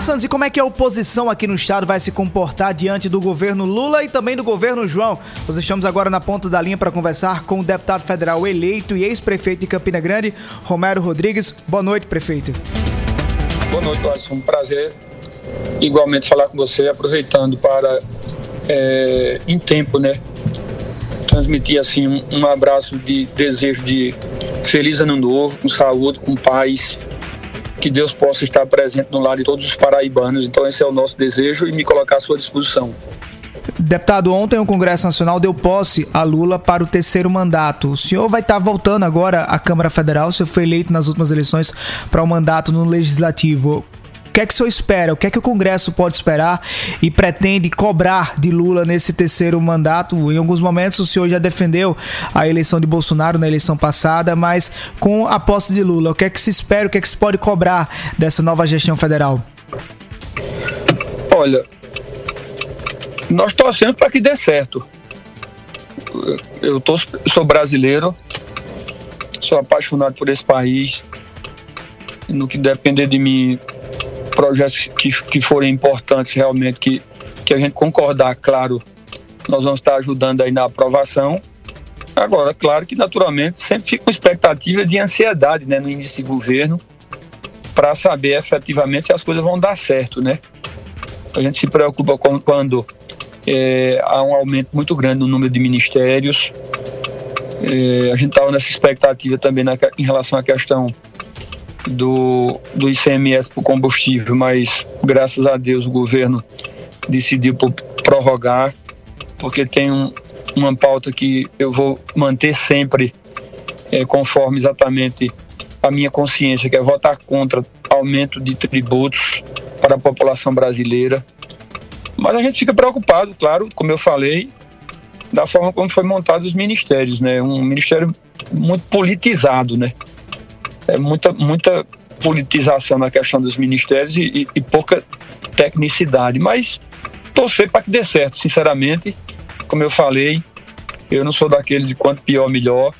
Santos, e como é que a oposição aqui no estado vai se comportar diante do governo Lula e também do governo João? Nós estamos agora na ponta da linha para conversar com o deputado federal eleito e ex-prefeito de Campina Grande, Romero Rodrigues. Boa noite, prefeito. Boa noite, Alisson. Um prazer igualmente falar com você, aproveitando para, é, em tempo, né, transmitir assim um abraço de desejo de feliz ano novo, com saúde, com paz, que Deus possa estar presente no lar de todos os paraibanos. Então, esse é o nosso desejo e me colocar à sua disposição. Deputado, ontem o Congresso Nacional deu posse a Lula para o terceiro mandato. O senhor vai estar voltando agora à Câmara Federal, o senhor foi eleito nas últimas eleições para o um mandato no Legislativo. O que é que o senhor espera? O que é que o Congresso pode esperar e pretende cobrar de Lula nesse terceiro mandato? Em alguns momentos o senhor já defendeu a eleição de Bolsonaro na eleição passada, mas com a posse de Lula, o que é que se espera? O que é que se pode cobrar dessa nova gestão federal? Olha, nós torcemos para que dê certo. Eu tô, sou brasileiro, sou apaixonado por esse país. No que depender de mim, projetos que, que forem importantes realmente, que, que a gente concordar, claro, nós vamos estar ajudando aí na aprovação. Agora, claro que naturalmente sempre fica uma expectativa de ansiedade né, no início de governo para saber efetivamente se as coisas vão dar certo, né? A gente se preocupa com, quando é, há um aumento muito grande no número de ministérios. É, a gente estava nessa expectativa também na, em relação à questão do, do ICMS para o combustível, mas graças a Deus o governo decidiu prorrogar, porque tem um, uma pauta que eu vou manter sempre é, conforme exatamente a minha consciência, que é votar contra aumento de tributos para a população brasileira. Mas a gente fica preocupado, claro, como eu falei, da forma como foi montado os ministérios, né? Um ministério muito politizado, né? É muita, muita politização na questão dos ministérios e, e, e pouca tecnicidade. Mas torcer para que dê certo, sinceramente. Como eu falei, eu não sou daqueles de quanto pior, melhor.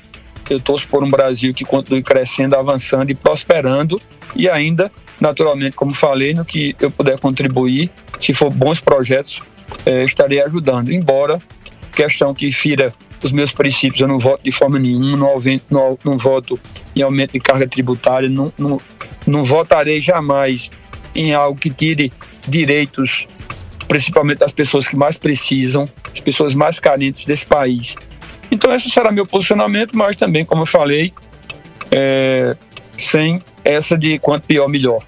Eu torço por um Brasil que continue crescendo, avançando e prosperando e ainda, naturalmente, como falei, no que eu puder contribuir, se for bons projetos, é, estarei ajudando. Embora questão que fira os meus princípios, eu não voto de forma nenhuma, não, não, não voto em aumento de carga tributária, não, não, não votarei jamais em algo que tire direitos, principalmente das pessoas que mais precisam, as pessoas mais carentes desse país. Então, esse será meu posicionamento, mas também, como eu falei, é, sem essa de quanto pior, melhor.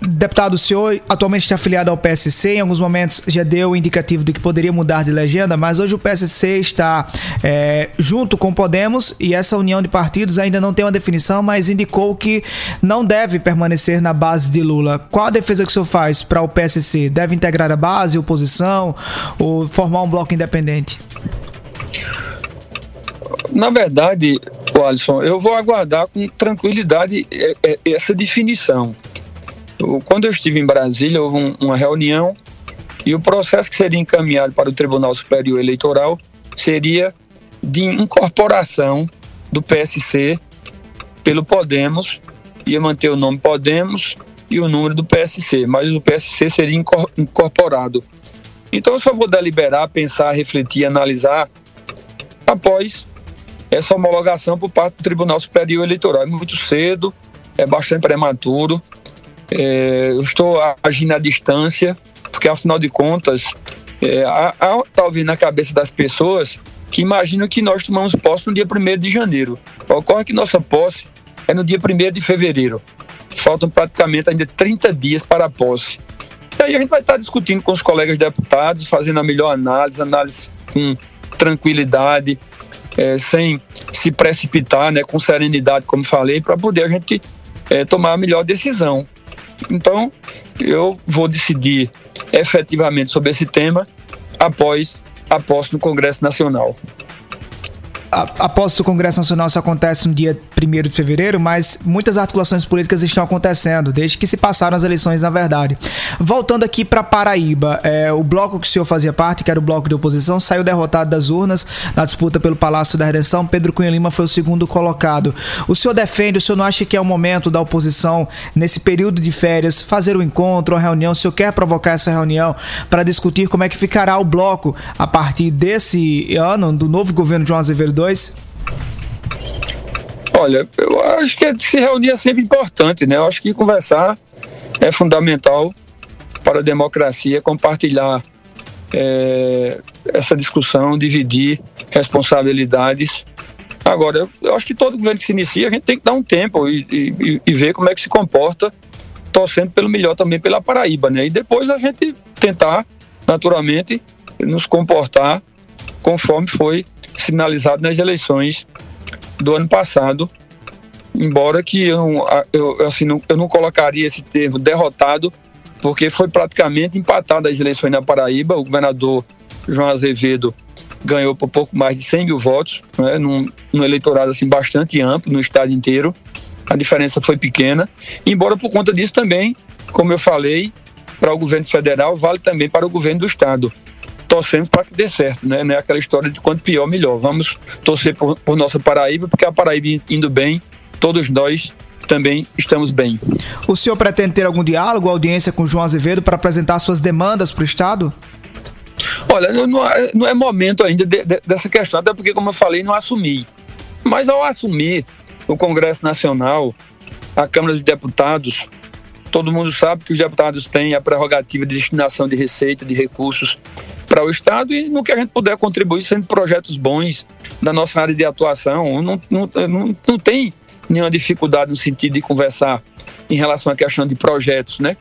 Deputado, o senhor atualmente está afiliado ao PSC, em alguns momentos já deu indicativo de que poderia mudar de legenda, mas hoje o PSC está é, junto com Podemos e essa união de partidos ainda não tem uma definição, mas indicou que não deve permanecer na base de Lula. Qual a defesa que o senhor faz para o PSC? Deve integrar a base, oposição ou formar um bloco independente? Na verdade, Alisson, eu vou aguardar com tranquilidade é, é, essa definição quando eu estive em Brasília, houve um, uma reunião e o processo que seria encaminhado para o Tribunal Superior Eleitoral seria de incorporação do PSC pelo Podemos, ia manter o nome Podemos e o número do PSC, mas o PSC seria incorporado. Então eu só vou deliberar, pensar, refletir, analisar após essa homologação por parte do Tribunal Superior Eleitoral. É muito cedo, é bastante prematuro. É, eu estou agindo à distância, porque afinal de contas, é, há, há, talvez na cabeça das pessoas que imaginam que nós tomamos posse no dia 1 de janeiro. Ocorre que nossa posse é no dia 1 de fevereiro. Faltam praticamente ainda 30 dias para a posse. E aí a gente vai estar discutindo com os colegas deputados, fazendo a melhor análise, análise com tranquilidade, é, sem se precipitar, né, com serenidade, como falei, para poder a gente é, tomar a melhor decisão. Então, eu vou decidir efetivamente sobre esse tema após a posse no Congresso Nacional. Após o Congresso Nacional isso acontece no dia 1 de fevereiro, mas muitas articulações políticas estão acontecendo, desde que se passaram as eleições, na verdade. Voltando aqui para Paraíba, é, o bloco que o senhor fazia parte, que era o bloco de oposição, saiu derrotado das urnas na disputa pelo Palácio da Redenção. Pedro Cunha Lima foi o segundo colocado. O senhor defende, o senhor não acha que é o momento da oposição, nesse período de férias, fazer um encontro, uma reunião? O senhor quer provocar essa reunião para discutir como é que ficará o bloco a partir desse ano, do novo governo de João Azevedo Olha, eu acho que se reunir é sempre importante, né? Eu acho que conversar é fundamental para a democracia, compartilhar é, essa discussão, dividir responsabilidades. Agora, eu, eu, acho que todo governo que se inicia, a gente tem que dar um tempo e, e, e ver como é que se comporta, torcendo pelo melhor também pela Paraíba, né? E depois a gente tentar, naturalmente, nos comportar conforme foi sinalizado nas eleições do ano passado, embora que eu eu, assim, não, eu não colocaria esse termo derrotado, porque foi praticamente empatado as eleições na Paraíba. O governador João Azevedo ganhou por pouco mais de 100 mil votos, né, num, num eleitorado assim, bastante amplo no estado inteiro. A diferença foi pequena, embora por conta disso também, como eu falei, para o governo federal, vale também para o governo do estado torcendo para que dê certo, né? Não é aquela história de quanto pior, melhor. Vamos torcer por, por nossa Paraíba, porque a Paraíba indo bem, todos nós também estamos bem. O senhor pretende ter algum diálogo, audiência com João Azevedo para apresentar suas demandas para o Estado? Olha, não é, não é momento ainda de, de, dessa questão, até porque, como eu falei, não assumi. Mas ao assumir o Congresso Nacional, a Câmara dos Deputados, todo mundo sabe que os deputados têm a prerrogativa de destinação de receita, de recursos para o Estado e no que a gente puder contribuir sendo projetos bons da nossa área de atuação. Não, não, não, não tem nenhuma dificuldade no sentido de conversar em relação à questão de projetos, né?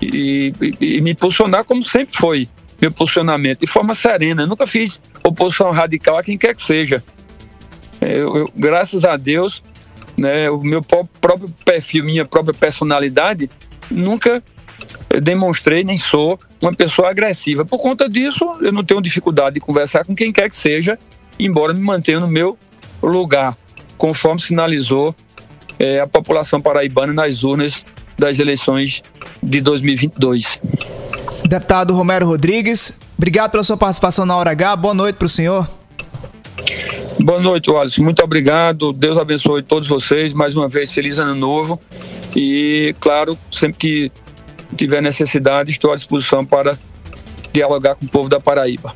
E, e, e me posicionar como sempre foi meu posicionamento, de forma serena. Eu nunca fiz oposição radical a quem quer que seja. Eu, eu, graças a Deus, né, o meu próprio perfil, minha própria personalidade, nunca demonstrei nem sou uma pessoa agressiva. Por conta disso, eu não tenho dificuldade de conversar com quem quer que seja, embora me mantenha no meu lugar, conforme sinalizou é, a população paraibana nas urnas das eleições de 2022. Deputado Romero Rodrigues, obrigado pela sua participação na Hora H. Boa noite para o senhor. Boa noite, Wallace. Muito obrigado. Deus abençoe todos vocês. Mais uma vez, feliz ano novo. E, claro, sempre que tiver necessidade, estou à disposição para dialogar com o povo da Paraíba.